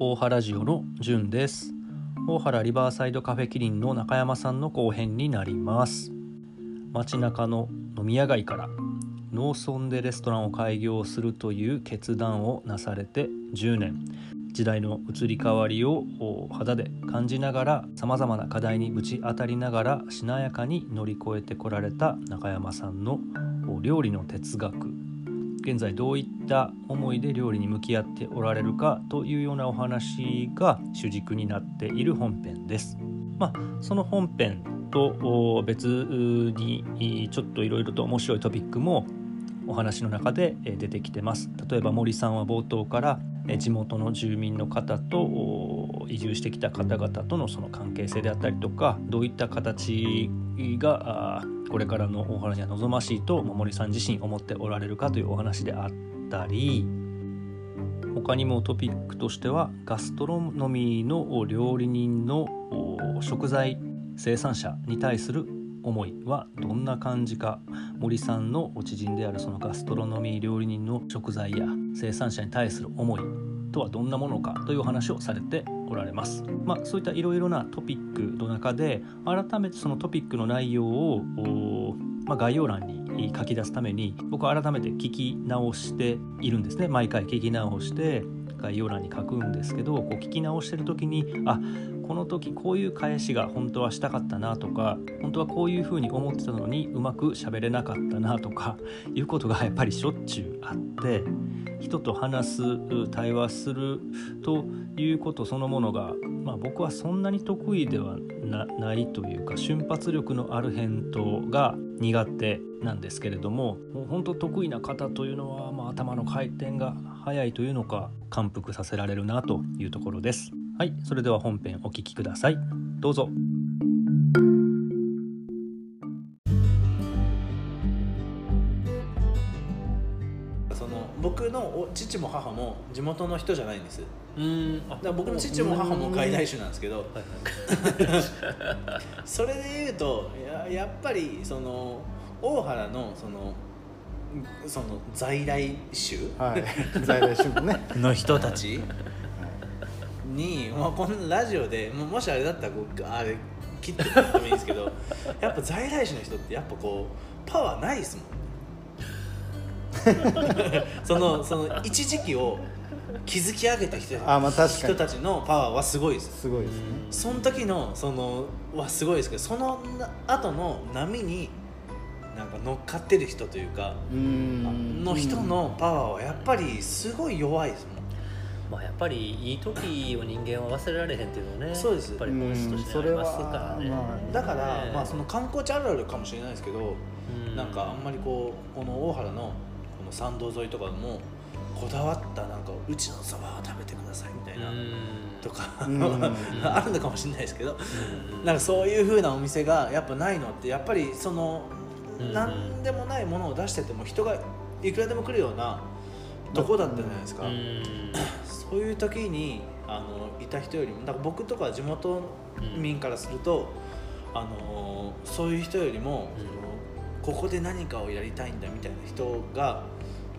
大原ジオのじゅんです。大原リバーサイドカフェキリンの中山さんの後編になります。街中の飲み屋街から農村でレストランを開業するという決断をなされて10年。時代の移り変わりを肌で感じながらさまざまな課題にぶち当たりながらしなやかに乗り越えてこられた中山さんの料理の哲学現在どういった思いで料理に向き合っておられるかというようなお話が主軸になっている本編です。まあ、その本編と別にちょっといろいろと面白いトピックもお話の中で出てきてます。例えば森さんは冒頭から地元の住民の方と移住してきた方々とのその関係性であったりとかどういった形がこれからの大原には望ましいと森さん自身思っておられるかというお話であったり他にもトピックとしてはガストロノミーの料理人の食材生産者に対する思いはどんな感じか森さんの知人であるそのガストロノミー料理人の食材や生産者に対する思いとはどんなものかというお話をされておられます。まあ、そういったいろいろなトピックの中で改めてそのトピックの内容を、まあ、概要欄に書き出すために僕は改めて聞き直しているんですね毎回聞き直して概要欄に書くんですけどこう聞き直してる時にあこの時こういう返しが本当はしたかったなとか本当はこういうふうに思ってたのにうまく喋れなかったなとかいうことがやっぱりしょっちゅうあって人と話す対話するということそのものが、まあ、僕はそんなに得意ではないというか瞬発力のある返答が苦手なんですけれどももう本当得意な方というのは、まあ、頭の回転が速いというのか感服させられるなというところです。はいそれでは本編お聴きくださいどうぞ僕の父も母も地元の人じゃないんです。うん。だから僕の父も母も外来種なんですけど。それで言うとややっぱりその大原のそのその在来種、はい、在来種ね。の人たち？に、まあ、このラジオでももしあれだったらこうあれ切ってもらってもいいんですけどやっぱ在来種の人ってやっぱこうパワーないですもん そのその一時期を築き上げた人あ、まあ、確人たちのパワーはすごいです。すごいですね。その時のそのはすごいですけどその後の波になんか乗っかってる人というかの人のパワーはやっぱりすごい弱いですもん。まあ、やっぱりいい時を人間は忘れられへんっていうのはねそうです。やっぱり本質としてありますからね、まあ、だから、まあ、その観光地あるあるかもしれないですけど、うん、なんかあんまりこうこの大原のこの参道沿いとかでもこだわったなんかうちのそばを食べてくださいみたいな、とか あるのかもしれないですけど、なんかそういうふうなお店がやっぱないのってやっぱりその、何でもないものを出してても人がいくらでも来るようなとこだったじゃないですか。そういう時にあのいた人よりもだから僕とか地元民からすると、あのそういう人よりも、そのここで何かをやりたいんだみたいな人が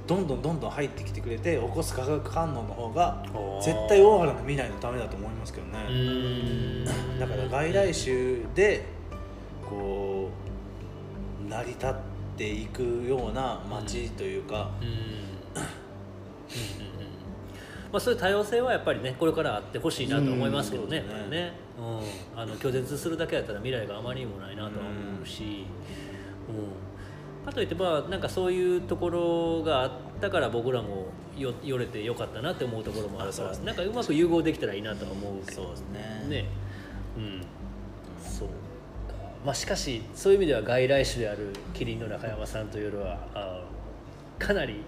どんどんどんどん入ってきてくれて起こす化学反応の方が絶対大原の未来のためだと思いますけどね。だから外来種でこう成り立っていくような街というか、まあ、そういう多様性はやっぱりねこれからあってほしいなと思いますけどね,、うん、ね。うん、あの拒絶するだけだったら未来があまりにもないなとは思うし、うん、かといってまあなんかそういうところがあったから僕らもよよれてよかったなって思うところもあるから、ね、なんかうまく融合できたらいいなとは思うけどそうですね。ねうんそうまあしかしそういう意味では外来種であるキリンの中山さんというのはあかなり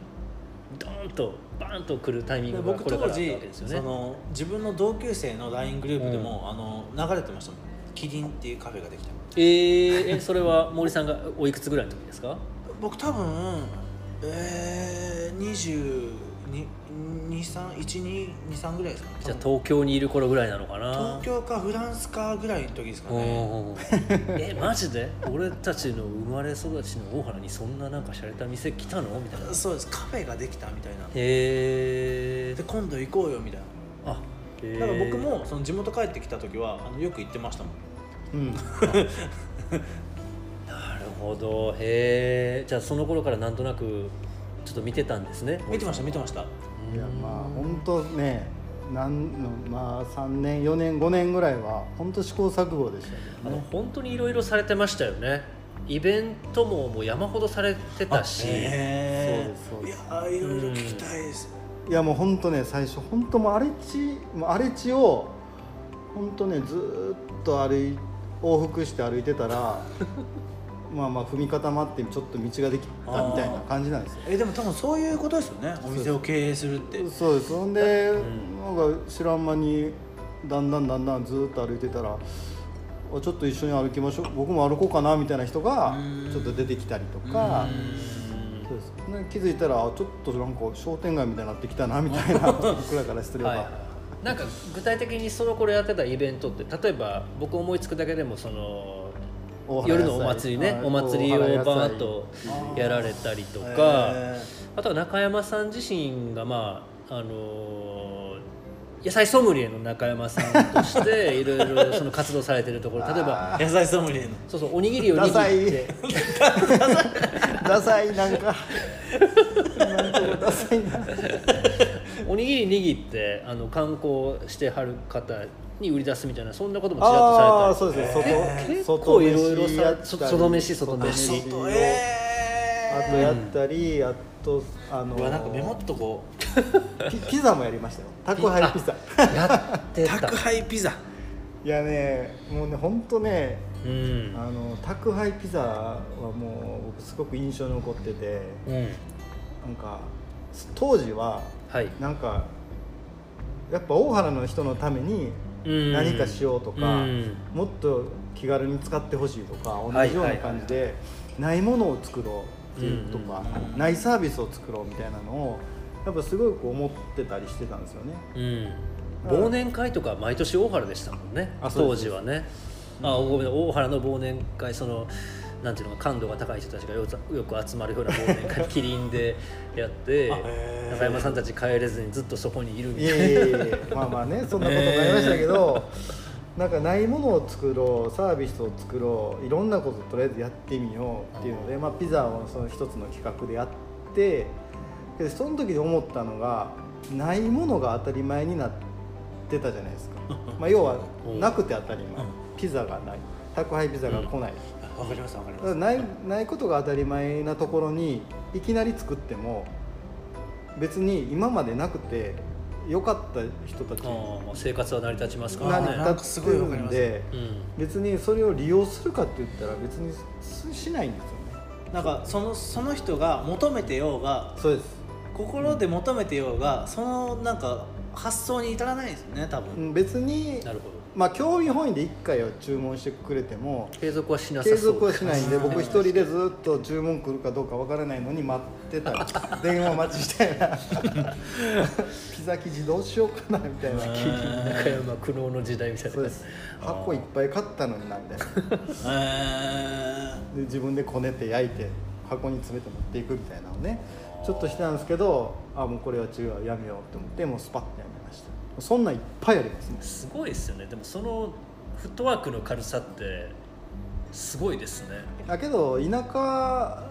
ドーンとバーンとくるタイミングがこれからあったわけですよね。その自分の同級生の LINE グループでも、うん、あの流れてましたもん。キリンっていうカフェができたえー、えそれは森さんがおいくつぐらいの時ですか？僕多分えー、23123ぐらいですか。ねじゃあ東京にいる頃ぐらいなのかな。東京かフランスかぐらいの時ですかね。えマジで？俺たちの生まれ育ちの大原にそんななんか洒落た店来たの？みたいな。へそうです。カフェができたみたいな。えで今度行こうよみたいな。あだから僕もその地元帰ってきた時はあのよく行ってましたもん。うん ほど。へえ。じゃあその頃からなんとなくちょっと見てたんですね。見てました見てました。いやまあ本当ねなんのまあ3年4年5年ぐらいは本当試行錯誤でしたあのけどね。本当にいろいろされてましたよね。イベントももう山ほどされてたし、へそうですそうです。いやーいろいろ聞きたいです、いやもう本当ね最初本当もう荒れ地もう荒れ地を本当ねずーっと歩い往復して歩いてたらまあまあ踏み固まってちょっと道ができたみたいな感じなんですよ。えでも多分そういうことですよね。お店を経営するって。そうです。ほんで、んなんか知らん間にだんだんだんだんずーっと歩いてたらあちょっと一緒に歩きましょう。僕も歩こうかなみたいな人がうん。ちょっと出てきたりとか。うん。そうです、ね、気づいたらあちょっとなんか商店街みたいになってきたなみたいな。僕らからすれば、はいはいなんか具体的にその頃やってたイベントって例えば僕思いつくだけでもその夜のお祭りね。はい。お祭りをバーッとやられたりとか。へあとは中山さん自身がまああの野菜ソムリエの中山さんとして いろいろその活動されてるところ。例えばー野菜ソムリエの。そうそうおにぎりを握ダサい。ってダサいなんか。なんとかダサいなおにぎり握ってあの観光してはる方に売り出すみたいなそんなこともちらっとされたり。ああそうですね。結外構いろいろさ外飯外飯。外あとやったり、あとあのうわなんかメモっとこ ピピザもやりましたよ。宅配ピザ。やってた。う 宅配ピザ。いやねもうね本当ねうん。あの宅配ピザはもう僕すごく印象に残ってて。うん。なんか当時ははい。なんかやっぱ大原の人のためにうん。何かしようとか、うん。もっと気軽に使ってほしいとかはい同じような感じで、ないものを作ろうっていうとか、うん。ないサービスを作ろうみたいなのをやっぱすごく思ってたりしてたんですよね。うん。忘年会とか毎年大原でしたもんね。当時はね。あごめん大原の忘年会そのなんていうのか感度が高い人たちがよくよく集まるような忘年会キリンでやって中山さんたち帰れずにずっとそこにいるみたいな。まあまあねそんなこともありましたけど、なんかないものを作ろうサービスを作ろういろんなこととりあえずやってみようっていうので、まあ、ピザをその一つの企画でやってでその時に思ったのがないものが当たり前になってたじゃないですか、まあ、要はなくて当たり前。ピザがない。宅配ピザが来ない、わかりますわかりだますないないことが当たり前なところにいきなり作っても別に今までなくて良かった人たち生活は成り立ちますからね。成り立ってるんでうん。別にそれを利用するかって言ったら別にししないんですよね。なんかそのその人が求めてようがそうです。心で求めてようがそのなんか発想に至らないですよね多う分ん別になるほどまあ興味本位で1回は注文してくれても継続はしなさそう。継続はしないんでうん 僕一人でずっと注文来るかどうかわからないのに待ってたり 電話待ちして ピザ生地どうしようかなみたいな。中山苦悩の時代みたいな。そうです。箱いっぱい買ったのになみたいなえで自分でこねて焼いて箱に詰めて持っていくみたいなのをねちょっとしてたんですけどあもうこれは違うやめようと思ってもうスパッとやめそんなんいっぱいありますね。すごいですよね。でもそのフットワークの軽さってすごいですね。だけど田舎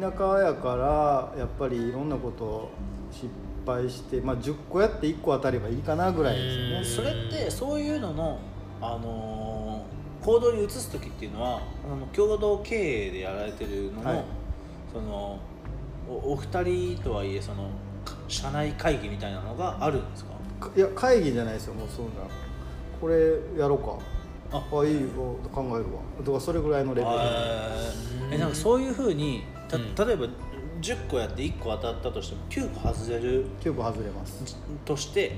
田舎やからやっぱりいろんなことを失敗して、まあ、10個やって1個当たればいいかなぐらいですよね。うん。それってそういうのの、あのー行動に移す時っていうのはあの共同経営でやられてるのも、はい。そのおお二人とはいえその社内会議みたいなのがあるんですか？いや会議じゃないですよもうそんなこれやろうか。あ。あいいよ考えるわ。とかそれぐらいのレベルえなんかそういうふうにたうん。例えば10個やって1個当たったとしても9個外れる9個外れます。として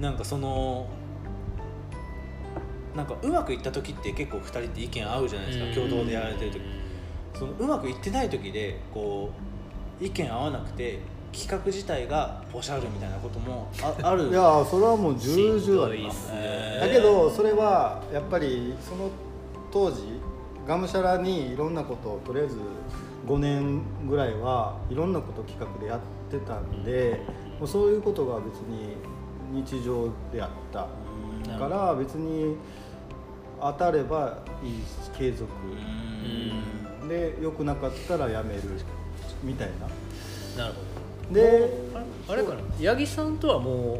なんかそのなんかうまくいった時って結構2人って意見合うじゃないですか。共同でやられてる時。そのうまくいってない時でこう意見合わなくて企画自体がおしゃれみたいなこともあ ある。いやそれはもう重々ありますだけどそれはやっぱりその当時がむしゃらにいろんなことをとりあえず5年ぐらいはいろんなことを企画でやってたんでもうそういうことが別に日常であったから別に当たればいいし継続。で良くなかったらやめるみたいな。なるほどであれかな？八木さんとはも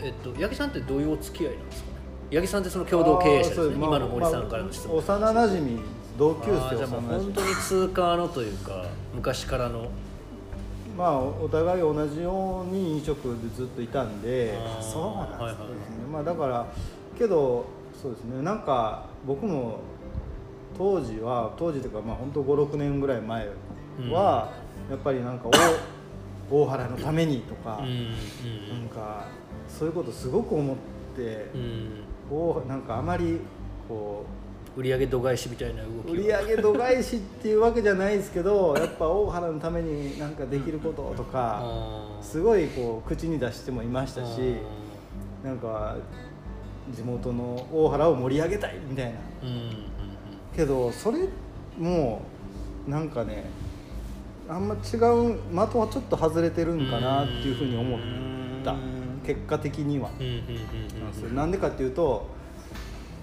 うえっと八木さんってどういうお付き合いなんですかね？八木さんってその共同経営者ですね。まあ今の森さんからの質問、まあ幼なじみ同級生じゃあ本当に通過のというか昔からの。まあお互い同じように飲食でずっといたんでそうなんですね、はいはいまあだからけどそうですね。なんか僕も当時は当時というかまあ本当56年ぐらい前は、やっぱりなんか大大原のためにとか、うんうんなんかそういうことすごく思ってう、ん。大なんかあまりこう売上度外視みたいな動き売上度外視っていうわけじゃないですけど やっぱ大原のためになんかできることとかすごいこう口に出してもいましたしなんか地元の大原を盛り上げたいみたいな。けどそれもうなんかねあんま違う的はちょっと外れてるんかなっていうふうに思った。結果的には。なんでかっていうと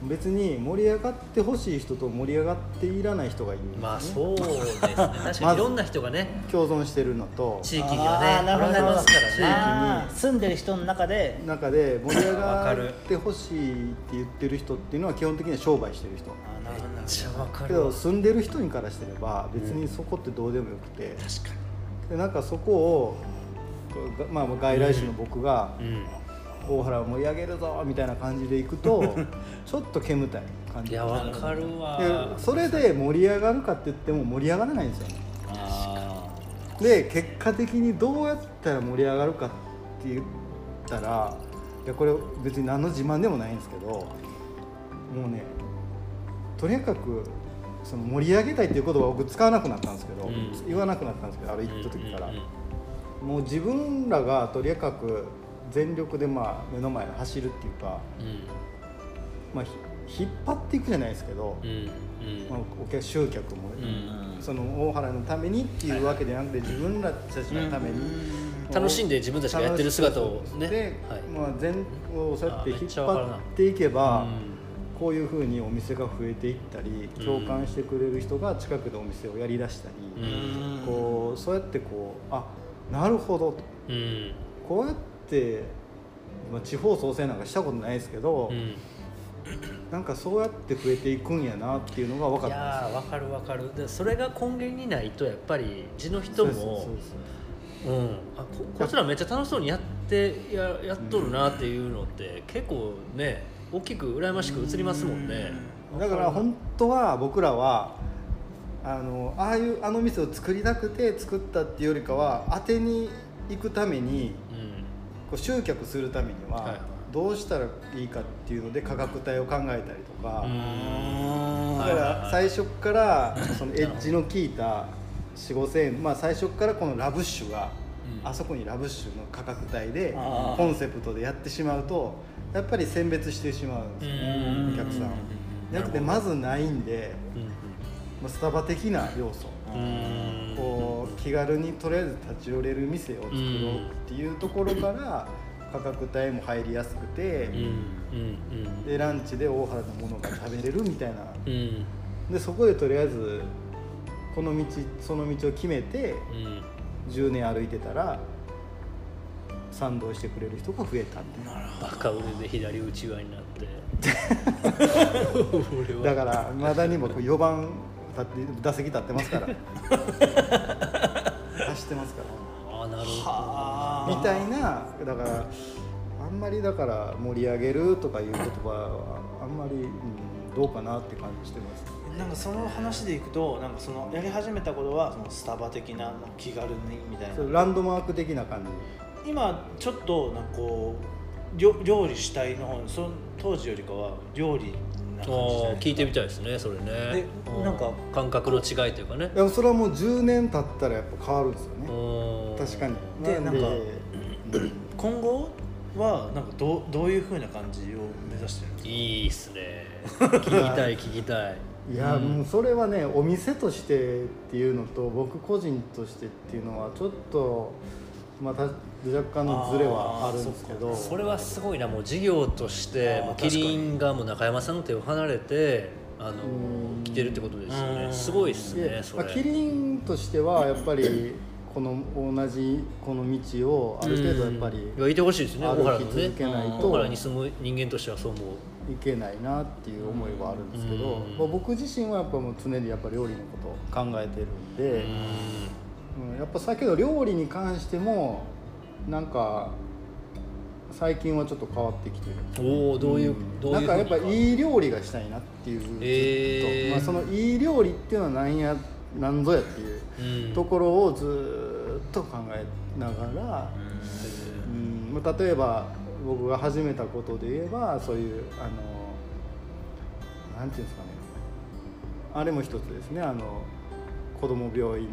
別に盛り上がってほしい人と盛り上がっていらない人がいるんですよね、まあそうですね。確かに いろんな人がね共存してるのと。地域にはね。なるほど。ますからねあー住んでる人の中で中で盛り上がってほしいって言ってる人っていうのは基本的には商売してる人。あーなるほどなるめっちゃわかけるわど住んでる人にからしてれば別にそこってどうでもよくて、確かでなんかそこを、がまあ、外来種の僕がうん大原を盛り上げるぞみたいな感じでいくと ちょっと煙たい感じ。いやわかるわ。でそれで盛り上がるかって言っても盛り上がらないんですよね。で結果的にどうやったら盛り上がるかって言ったらいやこれ別に何の自慢でもないんですけどもうねとにかくその盛り上げたいっていう言葉を僕使わなくなったんですけど、うん。言わなくなったんですけどあれ行った時から、うんうん。もう自分らがとにかく全力でまあ目の前を走るっていうか、まあ、ひ引っ張っていくじゃないですけど、うん。うん。まあ、お客集客も、うん。その大原のためにっていうわけじゃなくて自分らたちのために、楽しんで自分たちがやってる姿をね。で、はい。まあ、全をそうやって引っ張っていけば、うんこういうふうにお店が増えていったりうん。共感してくれる人が近くでお店をやりだしたり、うん。こうそうやってこうあなるほどと。うん。こうやって、まあ、地方創生なんかしたことないですけど、うん。なんかそうやって増えていくんやなっていうのが分かいったやーわかるわかる。でそれが根源にないとやっぱり地の人そうですそうもう。ん。あここいつらめっちゃ楽しそうにやってややっとるなっていうのって結構ね大きく羨ましく映りますもんね。だから本当は僕らはあのああいうあの店を作りたくて作ったっていうよりかは当てに行くためにうんこう集客するためにはどうしたらいいかっていうので価格帯を考えたりとか、うん。だから最初から そのエッジの効いた4 5千円まあ最初からこのラブッシュが、うん。あそこにラブッシュの価格帯でコンセプトでやってしまうとやっぱり選別してしまうんですよねお客さん。を。じゃなくてまずないんで、まあ、スタバ的な要素。うんこう気軽にとりあえず立ち寄れる店を作ろうっていうところから価格帯も入りやすくて、でランチで大原のものが食べれるみたいな。でそこでとりあえずこの道その道を決めてうん。10年歩いてたら賛同してくれる人が増えたっていう。バカ腕で左内側になって。だからまだにも4番打席立ってますから。走ってますから。ああなるあみたいなだからあんまりだから盛り上げるとかいう言葉はあんまり、うん、どうかなって感じしてます。なんかその話でいくとなんかそのやり始めた頃はそのスタバ的な気軽にみたいな。ランドマーク的な感じ。今ちょっとなんかこう料料理主体の方その当時よりかは料理にな感じじゃない聞いてみたいですねそれね。でなんか。感覚の違いというかね。いやそれはもう10年経ったらやっぱ変わるんですよね。うん。確かに。でなんかうん今後はなんかどうどういうふうな感じを目指してるんですか？いいっすね。聞きたい 聞きたい。いや、うん。もうそれはねお店としてっていうのと僕個人としてっていうのはちょっとまた若干のズレはあるんですけど。それはすごいな。もう事業としてキリンがもう中山さんの手を離れてあのうん。来てるってことですようん。ねすごいですねでそれ。まあキリンとしてはやっぱり この同じこの道をある程度やっぱりいやいてほしいですね大原のね。歩き続けない大と原に住む人間としてはそう思う。いけないなっていう思いはあるんですけど、うん。まあ、僕自身はやっぱもう常にやっぱ料理のことを考えてるんで、うんやっぱだけど料理に関してもなんか最近はちょっと変わってきてる。おおどういう、どういうなんかやっぱいいい料理がしたいなっていうえー。まあ、そのいい料理っていうのは何や何ぞやっていううん。ところをずっと考えながら、うん。まあ、例えば僕が始めたことで言えばそういうあのなんていうんですかね。あれも一つですね。あの子供病院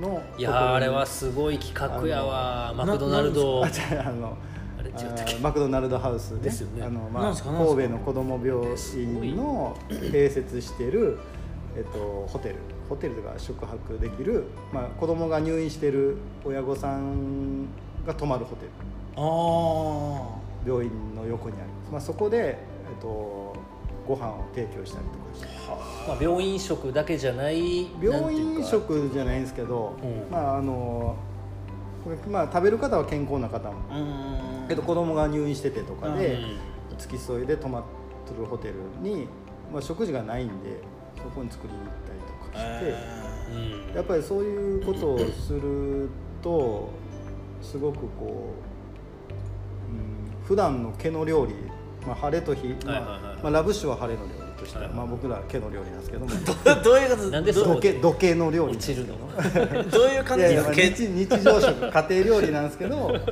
のいやーあれはすごい企画やわ。あマクドナルド。あ違うあのあれマクドナルドハウス、ね、ですよね。あの、まあ、神戸の子供病院の併設してい。る、えっと、ホテル。ホテルとか宿泊できる、まあ、子供が入院している親御さんが泊まるホテル。あ病院の横にあります、まあ、そこで、えっと、ご飯を提供したりとかして。まあ、病院食だけじゃない病院食じゃないんですけど、うん。まああのまあ、食べる方は健康な方も。けど子供が入院しててとかうん。で、付き添いで泊まってるホテルに、まあ、食事がないんでそこに作りに行ったりとかして、やっぱりそういうことをするとすごくこう、うん、普段の毛の料理、まあ、晴れと日、まはいはいはい。あまあ、ラブッシュは晴れの料理として、はいはいまあ、僕らは毛の料理なんですけども。ー どういうことなんでどそう土毛土毛の料理落ちるの？どういう感いやいやまあじですか？日日常食家庭料理なんですけどやっ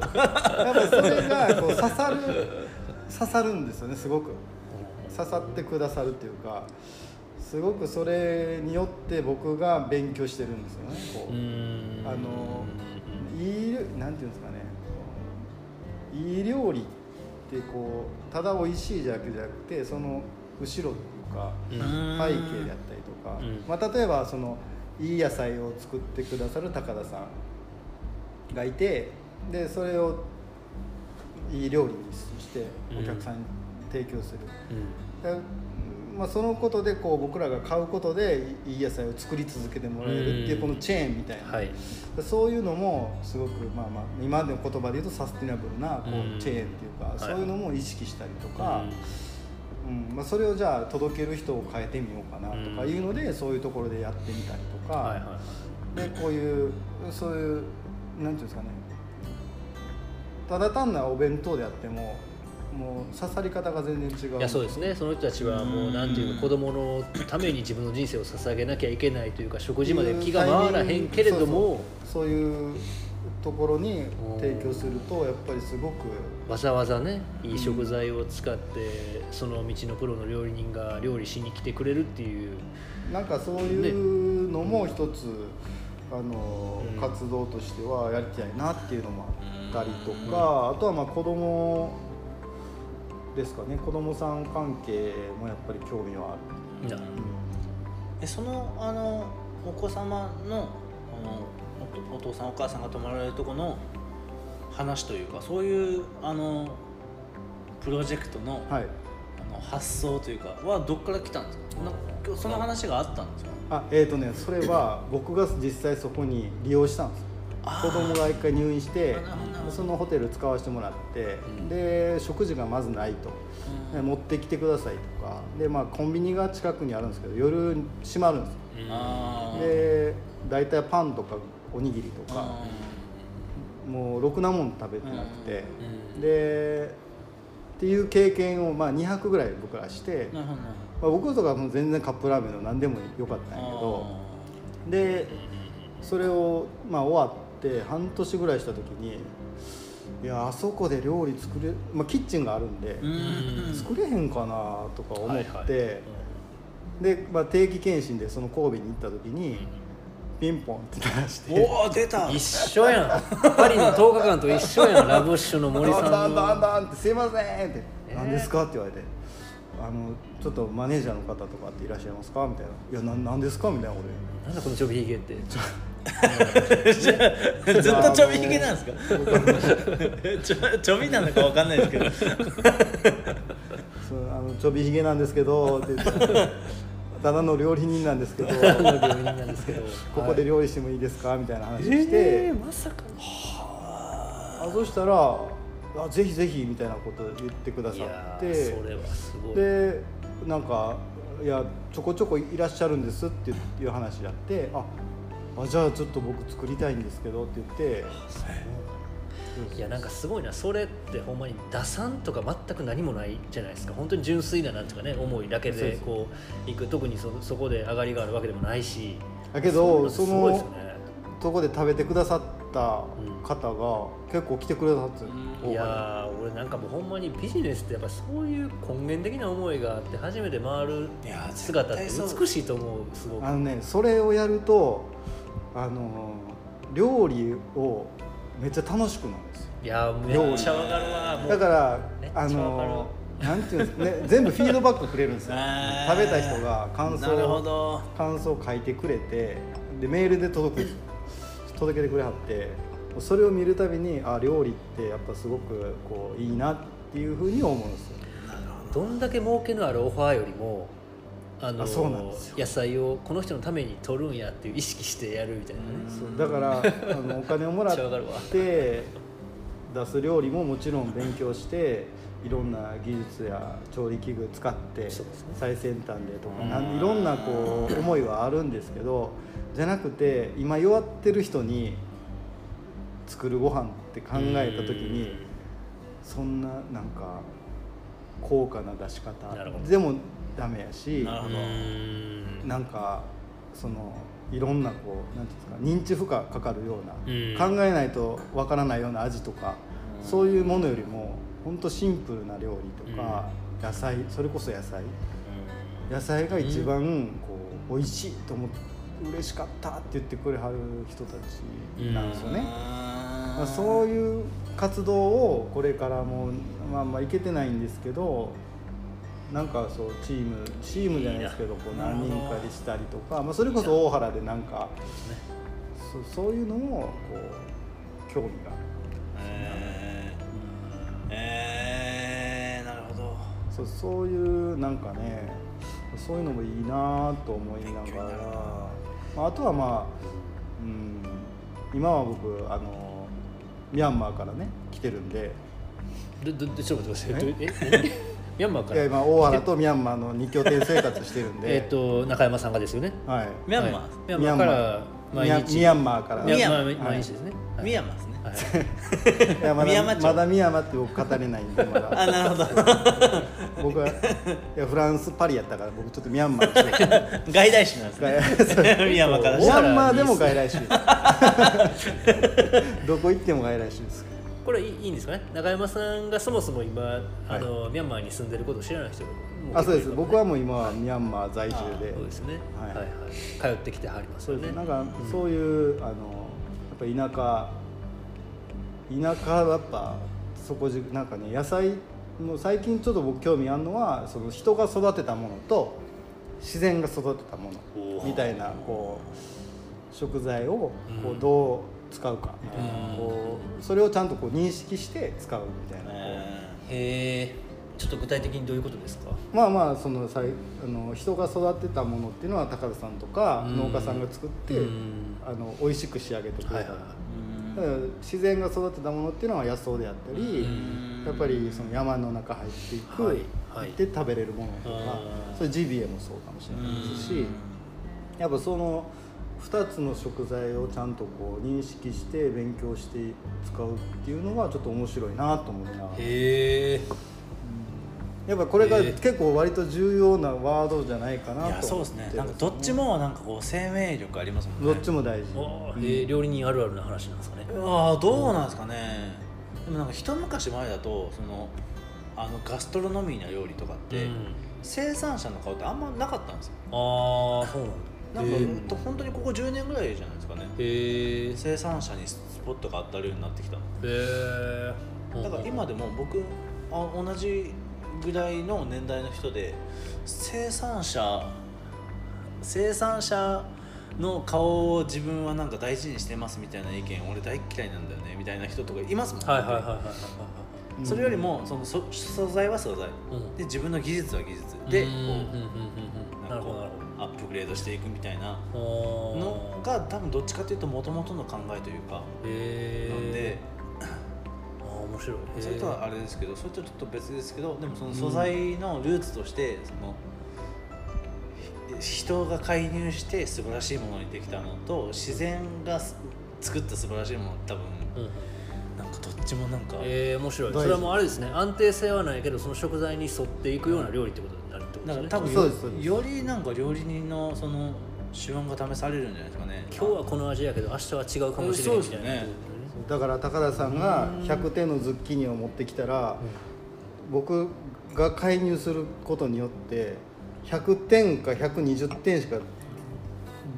ぱりそれがこう刺さる刺さるんですよねすごく。刺さってくださるっていうかすごくそれによって僕が勉強してるんですよねこう、うん。あのいいなんていうんですかねいい料理ってこうただ美味しいだけじゃなくてその後ろというかうん。背景であったりとか、うん。まあ、例えばそのいい野菜を作ってくださる高田さんがいてでそれをいい料理にしてお客さんに提供する、でまあ、そのことでこう僕らが買うことでいい野菜を作り続けてもらえるっていううん。このチェーンみたいな、はい。そういうのもすごく、まあ、まあ今までの言葉で言うとサスティナブルなこうチェーンっていうか、い。そういうのも意識したりとか、うん。うん。まあ、それをじゃあ届ける人を変えてみようかなとかいうので、そういうところでやってみたりとか、はいはいはい。でこういうそういうなんていうんですかね。ただ単なお弁当であってももう刺さり方が全然違う。いやそうですね。その人たちはもうなんていうか子供のために自分の人生を捧げなきゃいけないというか食事まで気が回らへんけれどもそういうところに提供するとやっぱりすごくわざわざねいい食材を使ってその道のプロの料理人が料理しに来てくれるっていう。なんかそういうのも一つ、あのうん。活動としてはやりたいなっていうのもあったりとか、あとはまあ子供ですかね。子供さん関係もやっぱり興味はある。なえそのあのお子様のあのおお父さんお母さんが泊まられるとこの話というかそういうあのプロジェクトの,、はい。あの発想というかはどっから来たんですか？その話があったんですか？あえーとねそれは僕が実際そこに利用したんです子供が一回入院してそのホテル使わせてもらって、うん。で食事がまずないと、うん。持ってきてくださいとか。で、まあ、コンビニが近くにあるんですけど夜閉まるんですよ。で大体パンとかおにぎりとか。あもうろくなもん食べてなくて、うん。でっていう経験をまあ2泊ぐらい僕らしてまあ、僕とかもう全然カップラーメンの何でもよかったんやけど。ほでそれをまあ終わって半年ぐらいした時にいやあそこで料理作れ、まあ、キッチンがあるんで、うん。作れへんかなとか思って、はいはい。で、まあ、定期検診でその神戸に行った時にピンポンって鳴らして。おお出た。一緒やん。パリの10日間と一緒やんラブッシュの森さんだんだんだんのだんって「すいません」って「えー。何ですか?」って言われて「あのちょっとマネージャーの方とかっていらっしゃいますか?」みたいな「いやななんですか?」みたいな俺なんだこのちょびひげってずっとちょびひげなんですか？ちょびなのかわかんないですけど。そうあのちょびひげなんですけどって言ってただの料理人なんですけど。ここで料理してもいいですか？みたいな話して、えー、まさかあ。そしたらあ「ぜひぜひ」みたいなこと言ってくださって。ーそれはすごい。でなんか「いやちょこちょこいらっしゃるんです」っていう話やって「ああじゃあちょっと僕作りたいんですけど」って言って。いやなんかすごいな。それってほんまに打算とか全く何もないじゃないですか。本当に純粋ななんていうかね思いだけそうそうでこう行く特にそそこで上がりがあるわけでもないし。だけどそすごいですのよねとこで食べてくださった方が結構来てくれたんですよ、いやー俺なんかもうほんまにビジネスってやっぱそういう根源的な思いがあって初めて回る姿って美しいと思うすごく。あのねそれをやるとあの料理をめっちゃ楽しくなるんですよ。いやーめっちゃわかるわだからあのなんていうんですかね全部フィードバックくれるんですよ。食べた人が感想ど。感想を書いてくれてでメールで届くんですよ届けてくれはってそれを見るたびにあ料理ってやっぱすごくこういいなっていうふうに思うんですよ。どんだけ儲けのあるオファーよりもあのあそうなんですよ。野菜をこの人のために取るんやっていう意識してやるみたいなね。そう。だからあの お金をもらって出す料理ももちろん勉強していろんな技術や調理器具使って最先端でとかいろんなこう思いはあるんですけどじゃなくて今弱ってる人に作るご飯って考えた時にそんななんか高価な出し方。でもダメやしなるほど。なんかそのいろんなこうなんていうんですか認知負荷かかるような、うん。考えないとわからないような味とか、うん。そういうものよりも本当シンプルな料理とか、野菜それこそ野菜。野菜が一番こう美味しいと思って嬉しかったって言ってくれはる人たちなんですよね。まあ、そうういう活動をこれからもまあまあいけてないんですけどなんかそうチームチームじゃないですけどこう何人かでしたりとか、まあ、それこそ大原でなんかそそういうのもこう興味が。えー。えー。なるほど。そうそういうなんかねそういうのもいいなと思いながら、まあ、あとはまあ、うん、今は僕あのミャンマーからね来てるんで。どどどちょっと待ってください。え？え？え？ミャンマーから。いや今大原とミャンマーの2拠点生活してるんで。えっと中山さんがですよね。はい、ミャンマー、はい。ミャンマーからミャ毎日。ミャンマーから。ミャンマー毎日ですね。はい。ミヤマですね、はい。いやまだまだミヤマって僕語れないんでまだ。あなるほど。僕はいやフランスパリやったから僕ちょっとミャンマー外来種なんですね。ミヤマから。ミャンマーでも外来種どこ行っても外来種ですこれいいんですかね？中山さんがそもそも今あの、ミャンマーに住んでることを知らない人もあそうです。僕ははもう今はミャンマー在住で。そうですね、はい。はいはい。通ってきてはりますよね。そうです。なんかそういうあのやっぱ田舎田舎はやっぱそこじなんかね野菜もう最近ちょっと僕興味あるのはその人が育てたものと自然が育てたものみたいなこう食材をこうん。うどう使うかみたいな、うん。こうそれをちゃんとこう認識して使うみたいな、へえ。ちょっと具体的にどういうことですか？まあまあそのさいあの人が育てたものっていうのは高田さんとかうん。農家さんが作って、うん。あの美味しく仕上げてくれた、はい自然が育てたものっていうのは野草であったり、うん。やっぱりその山の中入っていく、はいはい。で食べれるものとかうんそれジビエもそうかもしれないですしやっぱその2つの食材をちゃんとこう認識して勉強して使うっていうのはちょっと面白いなと思いながら。へえやっぱこれが結構割と重要なワードじゃないかなといやそうですね。なんかどっちもなんかこう生命力ありますもんね。どっちも大事。料理人あるあるな話なんですかね。ああどうなんですかね。でもなんか一昔前だとそのあのガストロノミーな料理とかって、うん。生産者の顔ってあんまなかったんですよ。ああそうなんだなんか、へうんと本当にここ10年ぐらいじゃないですかね。へえ生産者にスポットが当たるようになってきたの。へえだから今でも僕あ同じぐらいの年代の人で生産者生産者の顔を自分はなんか大事にしてますみたいな意見俺大嫌いなんだよねみたいな人とかいますもん。ねはいはいはいはいはいそれよりもそのそ素材は素材。うん。で自分の技術は技術。でこう。んうんうんうんううん。なるほどなるアップグレードしていくみたいなのが多分どっちかというともともとの考えというかなんで。面白い。それとはあれですけどそれとちょっと別ですけどでもその素材のルーツとしてそのひ人が介入して素晴らしいものにできたのと自然がす作った素晴らしいもの多分うんうん。なんかどっちもなんか、えー、面白い。それはもうあれですね。安定性はないけどその食材に沿っていくような料理ってことになるってことですね。なんか多分そうですよりなんか料理人のその手腕が試されるんじゃないですかね。今日はこの味やけど明日は違うかもしれないみたいな。だから高田さんが100点のズッキーニを持ってきたら僕が介入することによって100点か120点しか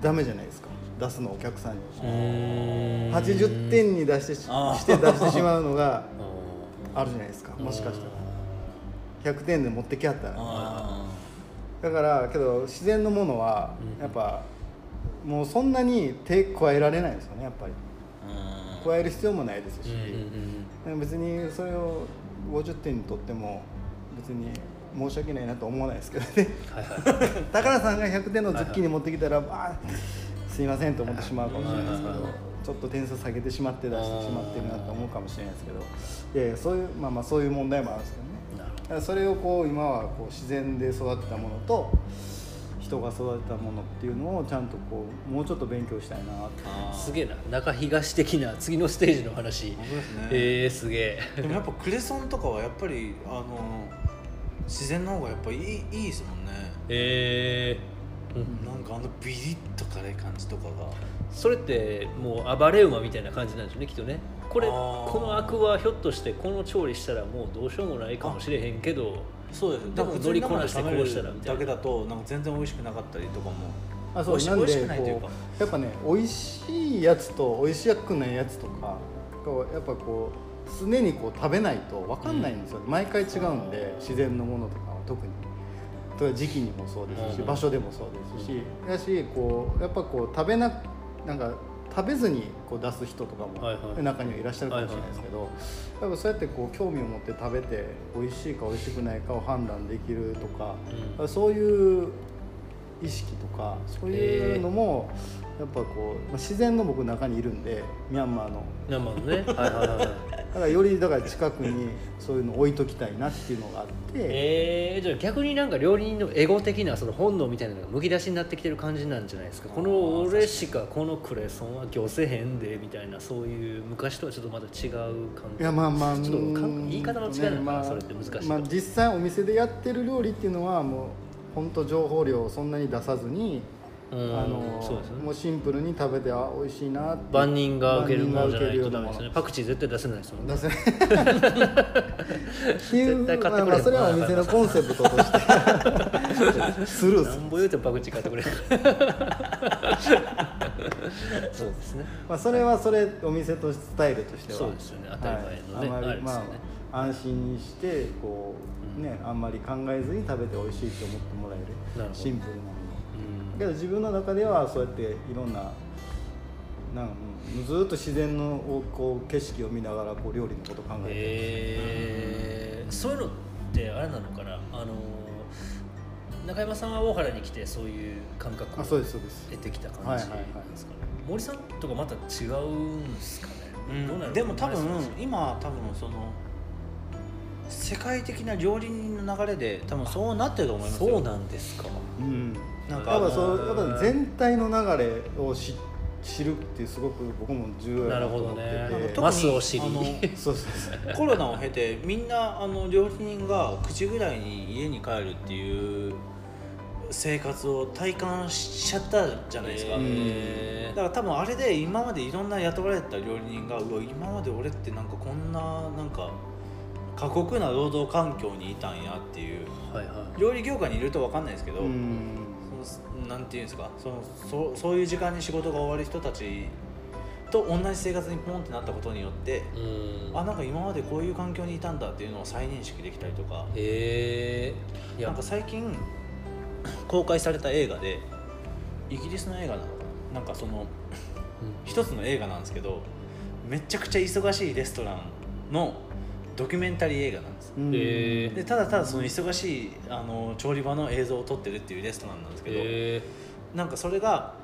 ダメじゃないですか。出すのお客さんに。うん。80点に出してして出してしまうのが ああるじゃないですか。もしかしたら。100点で持ってきはったら。あだからけど自然のものはやっぱもうそんなに手加えられないですよねやっぱり。ーうん。加える必要もないですし、ーうんうん別にそれを50点にとっても別に申し訳ないなと思わないですけどね。はいはい。高田さんが100点のズッキーニ持ってきたら、あーすいませんと思ってしまうかもしれないですけどはいはい。はいちょっと点数下げてしまって出してしまってるなと思うかもしれないですけど。いやいやそういうまあまあそういう問題もあるんですけどそれをこう今はこう自然で育てたものと人が育てたものっていうのをちゃんとこうもうちょっと勉強したいな。すげえな。中東的な次のステージの話ね。えー、すげえ。でもやっぱクレソンとかはやっぱりあの自然の方がやっぱいいいいですもんね。えーうん。なんかあのビリッと辛い感じとかが。それってもう暴れ馬みたいな感じなんでしょうねきっとね。これこのアクはひょっとしてこの調理したらもうどうしようもないかもしれへんけどそうです。でも乗りこなしてこうしたらみたいな。だけだとなんか全然美味しくなかったりとかも。あそう美味しくないというか。こうやっぱね美味しいやつと美味しくないやつとかやっぱこう常にこう食べないと分かんないんですよ、毎回違うんで自然のものとかは特に時期にもそうですし、うん場所でもそうですし、やしこうやっぱこう食べななんか食べずにこう出す人とかも中にはいらっしゃるかもしれないですけど、やっぱそうやってこう興味を持って食べて美味しいか美味しくないかを判断できるとか、うん。そういう意識とかそういうのもやっぱこう、まあ、自然の僕の中にいるんでミャンマーの。なるほどね。はいはいはいはい。だからよりだから近くにそういうの置いときたいなっていうのがあって、えー、じゃあ逆になんか料理人のエゴ的なその本能みたいなのがむき出しになってきてる感じなんじゃないですか。この俺しかこのクレソンは漁せへんでみたいなそういう昔とはちょっとまた違う感じ。いやまあまあちょっと言い方の違いなのかなまあそれって難しいとまあ、実際お店でやってる料理っていうのはもう本当情報量をそんなに出さずに、うんあのそうですよね。もうシンプルに食べてあ美味しいなって。万人が受けるものじゃないとダメですよねパクチー絶対出せないですもんね。出せない。っていう絶対買ってくれ。へんまあまあそれはお店のコンセプトとして。スルーするなんぼ言うてもパクチー買ってくれる。そうですね。まあそれはそれお店とスタイルとしては。そうですよね。当たり前のねはいあまりまあね。あ安心してこうねあんまり考えずに食べて美味しいと思ってもらえなるシンプルなけど自分の中ではそうやっていろんななんうんずーっと自然のこう景色を見ながらこう料理のこと考ええー。そういうのってあれなのかな？あの中山さんは大原に来てそういう感覚てあそうをですそうです。得てきた感じはいはいはいですかね森さんとかまた違うんですかね、どうなるでも多分今多分その世界的な料理人の流れで多分そうなってると思いますよ。そうなんですか？うんなんか。やっぱそうやっぱ全体の流れを知知るってすごく僕も重要だなと思ってほどね。マスを知り。そうそうそう。コロナを経てみんなあの料理人が9時ぐらいに家に帰るっていう生活を体感しちゃったじゃないですか、へだから多分あれで今までいろんな雇われた料理人がうわ今まで俺ってなんかこんななんか過酷な労働環境にいたんやっていう。ーはいはい。料理業界にいると分かんないですけど、なんていうんですか？そのそそういう時間に仕事が終わる人たちと同じ生活にポンってなったことによって、うん。あなんか今までこういう環境にいたんだっていうのを再認識できたりとか。へえんか最近公開された映画でイギリスの映画なのかな？なんかその一つの映画なんですけどめちゃくちゃ忙しいレストランのドキュメンタリー映画なんですうん。へでただただその忙しいあの調理場の映像を撮ってるっていうレストランなんですけど、へなんかそれが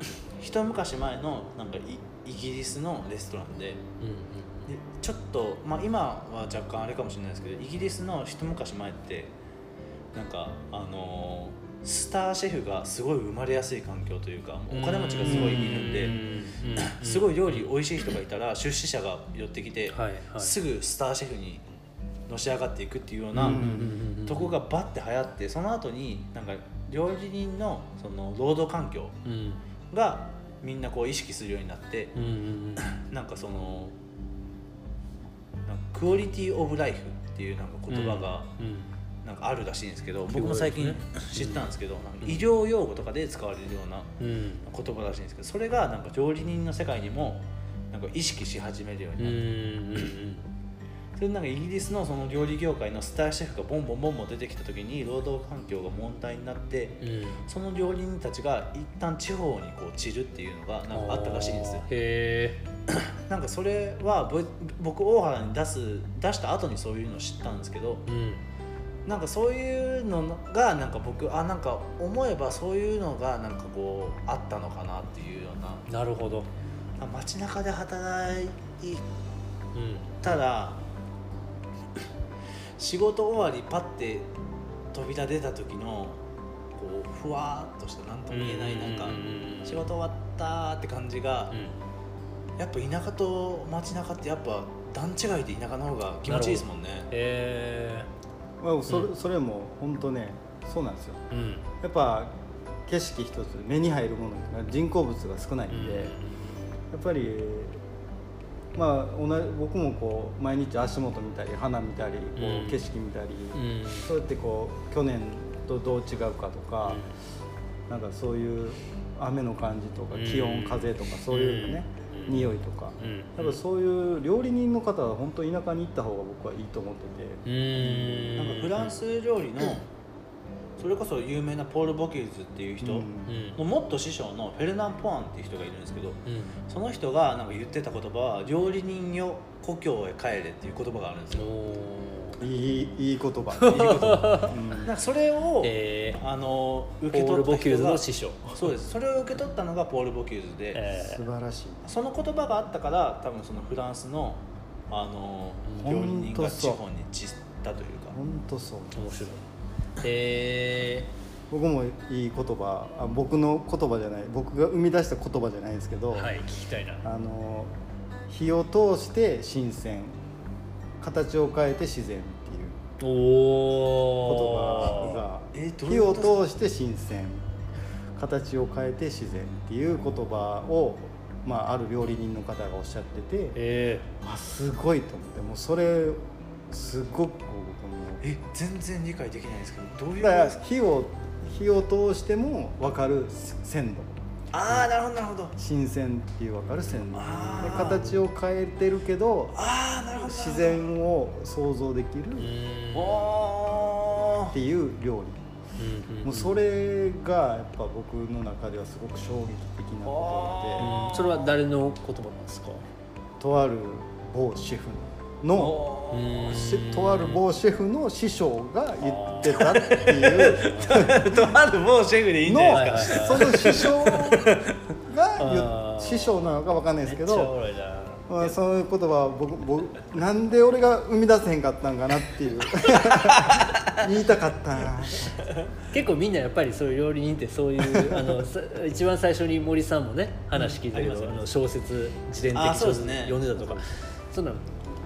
一昔前のなんかイイギリスのレストランでえうんでちょっと、まあ、今は若干あれかもしれないですけどイギリスの一昔前ってなんかあのースターシェフがすごい生まれやすい環境というかお金持ちがすごいいるんですごい料理美味しい人がいたら出資者が寄ってきて、はいはい。すぐスターシェフにのし上がっていくっていうような、とこがバッて流行ってその後になんか料理人のその労働環境うん。がみんなこう意識するようになってうんうん なんかそのクオリティオブライフっていうなんか言葉がうん。なんかあるらしいんですけど、うん僕も最近知ったんですけど、医療用語とかで使われるようなうん。言葉らしいんですけどそれがなんか料理人の世界にもなんか意識し始めるよううんになって、うんそれでなんかイギリスのその料理業界のスターシェフがボンボンボンボン出てきた時に労働環境が問題になってうん。うんその料理人たちが一旦地方にこう散るっていうのがなんかあったらしいんですよ。へ なんかそれはぼ僕大原に出す出した後にそういうのを知ったんですけどえうん。なんかそういうのがなんか僕あなんか思えばそういうのがなんかこうあったのかなっていうような。なるほど。あ街中で働いうん。たら仕事終わりパッて扉出た時のこうふわーっとした何とも言えないなんか仕事終わったって感じがうん。やっぱ田舎と街中ってやっぱ段違いで田舎の方が気持ちいいですもんね。へまあそれうん。それも本当ねそうなんですよ。えうん。やっぱ景色一つ目に入るもの人工物が少ないんで、やっぱりまあ同じ僕もこう毎日足元見たり花見たりこうん。う景色見たり、うん。そうやってこう去年とどう違うかとか、なんかそういう雨の感じとかうん。気温、風とかそういうのね、うん。匂いとか、うん。やっぱそういう料理人の方は本当田舎に行った方が僕はいいと思ってて。うん。なんかフランス料理のそれこそ有名なポール・ボキューズっていう人のもっと師匠のフェルナン・ポアンっていう人がいるんですけどうん。その人がなんか言ってた言葉は「料理人よ故郷へ帰れ」っていう言葉があるんですよ。おいいいい言葉、いい言葉。うん。なんかそれを、えー。あの受け取ったボキューズ人がの師匠。そうです。それを受け取ったのがポール・ボキューズで、え素晴らしい。その言葉があったから多分そのフランスのあのうん。料理人が地方に散ったというか。本当そう。ー面白いえ僕もいい言葉あ僕の言葉じゃない僕が生み出した言葉じゃないんですけど、ーはい聞きたいな。あの火を通して新鮮形を変えて自然っていうお言葉がえどうい火を通して新鮮形を変えて自然っていう言葉を、まあ、ある料理人の方がおっしゃっててえあすごいと思ってもうそれすごくえ全然理解できないんですけどどういうだからことですか？火を火を通しても分かる鮮度ああなるほどなるほど。新鮮っていう分かる鮮度形を変えてるけどああなるほど自然を想像できるっていう料うん理もうそれがやっぱ僕の中ではすごく衝撃的なこうん。それは誰の言葉なんですか？とでとある某シェフのうん。しとある某シェフの師匠が言ってたっていう。とある某シェフでいいんじゃないですか。のその師匠が師匠なのか分かんないですけどまあ、そういう言葉は僕僕なんで俺が生み出せへんかったんかなっていう。言いたかったな。結構みんなやっぱりそういう料理人ってそういうあの さ一番最初に森さんもね話聞いたけど、うんあの小説自伝的あそう小説ですね。読んでたとか。そんなの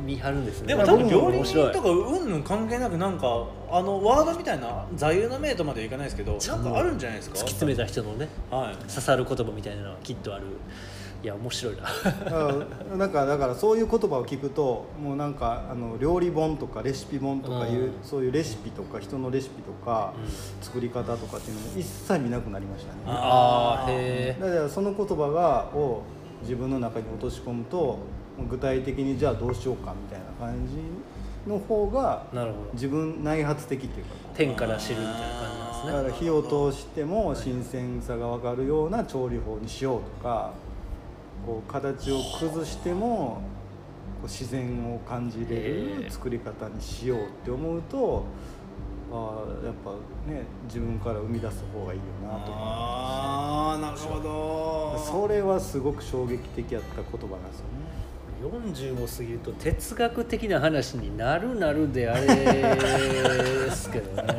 見張るんですね。でも多分料理人とかうんぬん関係なくなんかあのワードみたいな座右の銘とまではいかないですけどなんかあるんじゃないですか？突き詰めた人のねはい。刺さる言葉みたいなのはきっとある。いや面白いな。うん。なんかだからそういう言葉を聞くともうなんかあの料理本とかレシピ本とかいう、うん。そういうレシピとか人のレシピとか、作り方とかっていうのも一切見なくなりましたね。ああへえだからその言葉がを自分の中に落とし込むと具体的にじゃあどうしようかみたいな感じの方がなるほど。自分内発的っていうか。天から知るみたいな感じなんですね。だから火を通しても新鮮さが分かるような調理法にしようとかこう形を崩してもこう自然を感じれる作り方にしようって思うとああやっぱね自分から生み出す方がいいよなとかああなるほど。それはすごく衝撃的やった言葉なんですよね。40も過ぎると哲学的な話になるなるであれですけどね。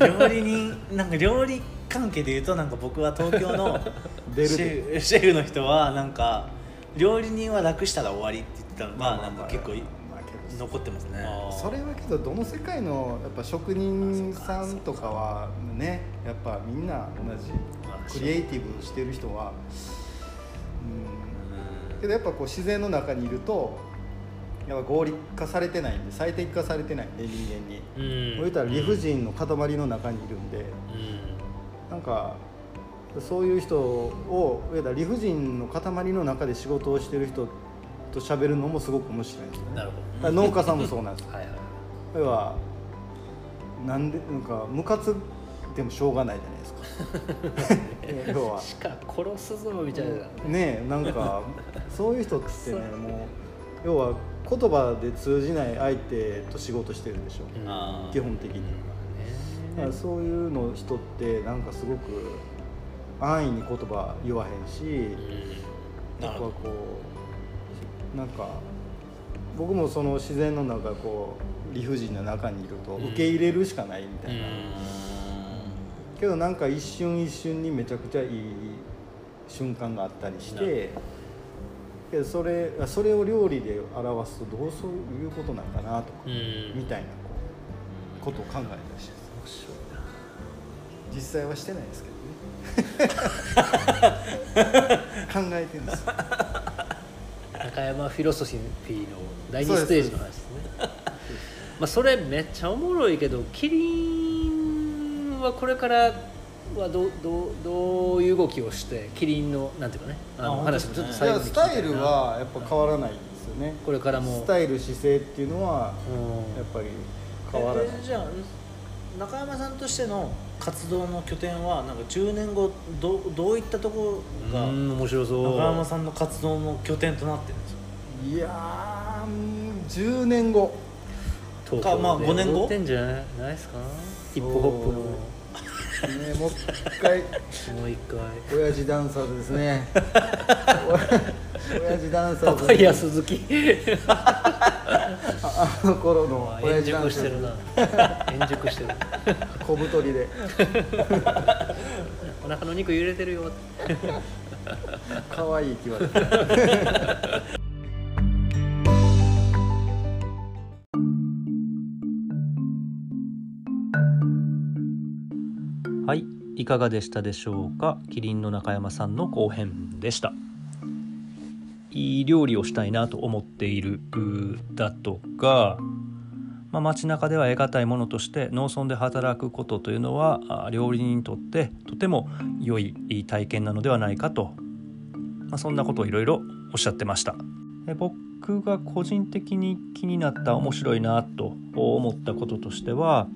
料理人なんか料理関係で言うとなんか僕は東京のシェフシェフの人はなんか料理人は楽したら終わりって言ってたのがなんか結構残ってますね。それはけどどの世界のやっぱ職人さんとかはねやっぱみんな同じまあクリエイティブしてる人はうんけどやっぱこう自然の中にいるとやっぱ合理化されてないんで最適化されてないんで人間に、うん。言うたら理不尽の塊の中にいるんで、うん。なんかそういう人を言うたら理不尽の塊の中で仕事をしてる人と喋るのもすごく面白いんですよ。ねなるほだから農家さんもそうなんですよ。ど はいはい。要はなんでなんかムカつでもしょうがないじゃない要は。鹿殺すぞみたいな。ねえなんかそういう人ってね もう要は言葉で通じない相手と仕事してるでしょ基本的に。だからそういうの人ってなんかすごく安易に言葉言わへんし僕はこうなんか僕もその自然の中こう理不尽な中にいると受け入れるしかないみたいな、けどなんか一瞬一瞬にめちゃくちゃいい瞬間があったりしてけどそれそれを料理で表すとどうそういうことなんかなとか、うん。みたいなこうことを考えたりし実際はしてないですけどね。考えてるんです。よ中山フィロソフィーの第2ステージの話ですね。まあそれめっちゃおもろいけどキリンはこれからはどうどうどういう動きをしてキリンのなんていうかねあの話もちょっとい最後に聞きたいスタイルはやっぱ変わらないんですよね。これからも。スタイル姿勢っていうのはうん。やっぱり変わらない。えじゃあ中山さんとしての活動の拠点はなんか10年後どうどういったところがうん面白そう。中山さんの活動の拠点となってるんですか？いやーうん10年後。東かまあ京で5年後？踊ってんじゃないないですか？ヒップホップのねもう一回。もう一回。親父ダンサーズですね。親父ダンサーズパパイヤ鈴木ああの頃の親円父ダンサーズ熟してるな。円熟してる。小太りで。お腹の肉揺れてるよ。可愛いって言われてはいいかがでしたでしょうか？キリンの中山さんの後編でした。いい料理をしたいなと思っているだとか、まあ、街中では得難いものとして農村で働くことというのは料理人にとってとても良い体験なのではないかと、まあ、そんなことをいろいろおっしゃってました。僕が個人的に気になった面白いなと思ったこととしては、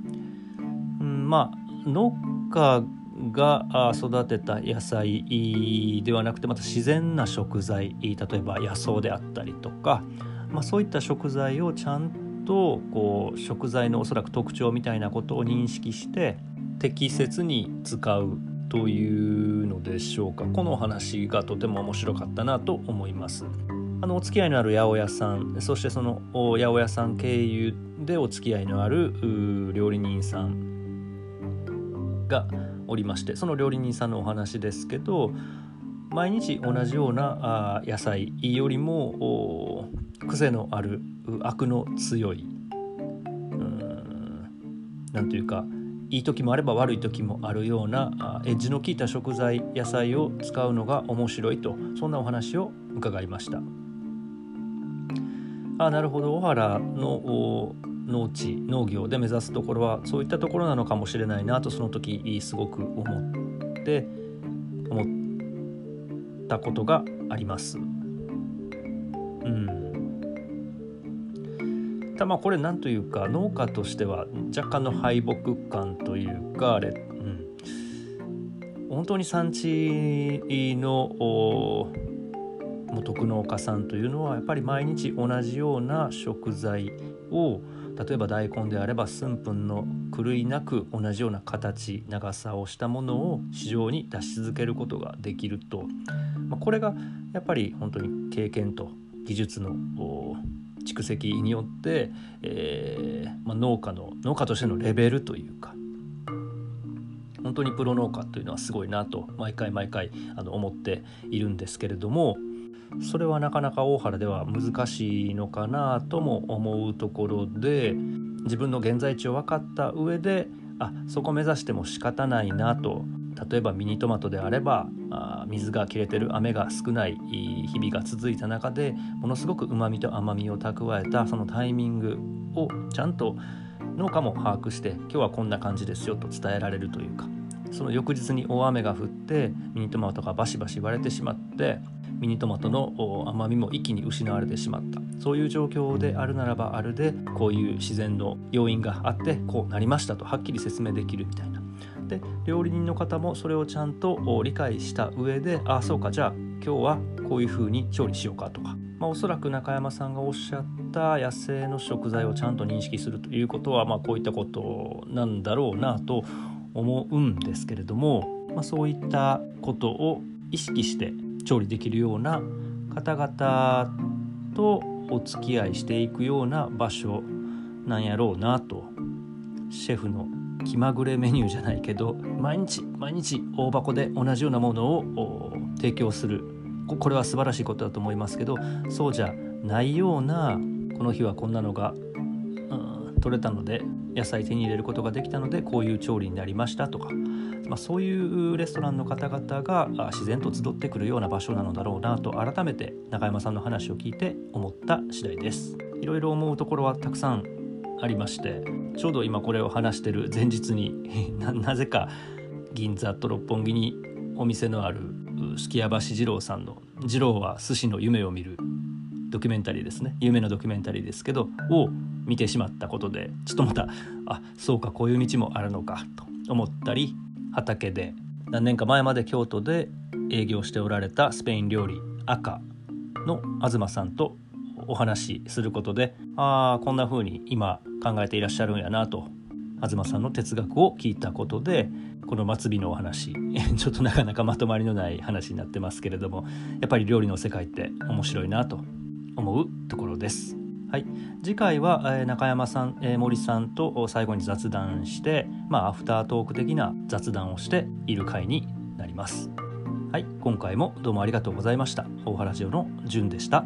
うん、まあ農家が育てた野菜ではなくてまた自然な食材例えば野草であったりとか、まあ、そういった食材をちゃんとこう食材のおそらく特徴みたいなことを認識して適切に使うというのでしょうかこのお話がとても面白かったなと思います。あのお付き合いのある八百屋さんそしてその八百屋さん経由でお付き合いのある料理人さんがおりましてその料理人さんのお話ですけど毎日同じような野菜よりも癖のある悪の強いうんなんというかいい時もあれば悪い時もあるようなエッジの効いた食材野菜を使うのが面白いとそんなお話を伺いました。あなるほど小原の農地農業で目指すところはそういったところなのかもしれないなとその時すごく思って思ったことがあります。うんたまあこれ何というか農家としては若干の敗北感というかあれ、うん、本当に産地の元農家さんというのはやっぱり毎日同じような食材を例えば大根であれば寸分の狂いなく同じような形長さをしたものを市場に出し続けることができると、まあ、これがやっぱり本当に経験と技術の蓄積によって、えーまあ、農家の農家としてのレベルというか本当にプロ農家というのはすごいなと毎回毎回あの思っているんですけれどもそれはなかなか大原では難しいのかなとも思うところで自分の現在地を分かった上であそこ目指しても仕方ないなと。例えばミニトマトであればあ水が切れてる雨が少ない日々が続いた中でものすごくうまみと甘みを蓄えたそのタイミングをちゃんと農家も把握して今日はこんな感じですよと伝えられるというか。その翌日に大雨が降ってミニトマトがバシバシ割れてしまってミニトマトの甘みも一気に失われてしまったそういう状況であるならばあるでこういう自然の要因があってこうなりましたとはっきり説明できるみたいな。で料理人の方もそれをちゃんと理解した上でああそうかじゃあ今日はこういう風に調理しようかとか、まあ、おそらく中山さんがおっしゃった野生の食材をちゃんと認識するということは、まあ、こういったことなんだろうなと思うんですけれども、まあ、そういったことを意識して調理できるような方々とお付き合いしていくような場所なんやろうなと。シェフの気まぐれメニューじゃないけど毎日毎日大箱で同じようなものを提供する。これは素晴らしいことだと思いますけどそうじゃないようなこの日はこんなのが、うん、取れたので野菜手に入れることができたのでこういう調理になりましたとか、まあ、そういうレストランの方々が自然と集ってくるような場所なのだろうなと改めて中山さんの話を聞いて思った次第です。いろいろ思うところはたくさんありましてちょうど今これを話してる前日に なぜか銀座と六本木にお店のあるすき家橋二郎さんの「二郎は寿司の夢を見る」ドキュメンタリーですね。夢のドキュメンタリーですけどを見てしまったことでちょっとまたあそうかこういう道もあるのかと思ったり畑で何年か前まで京都で営業しておられたスペイン料理赤の東さんとお話しすることでああこんな風に今考えていらっしゃるんやなと東さんの哲学を聞いたことでこの末尾のお話 ちょっとなかなかまとまりのない話になってますけれどもやっぱり料理の世界って面白いなと思うところです。はい、次回は、え中山さん、え森さんと最後に雑談して、まあ、アフタートーク的な雑談をしている回になります。はい、今回もどうもありがとうございました。大原ジオのじゅんでした。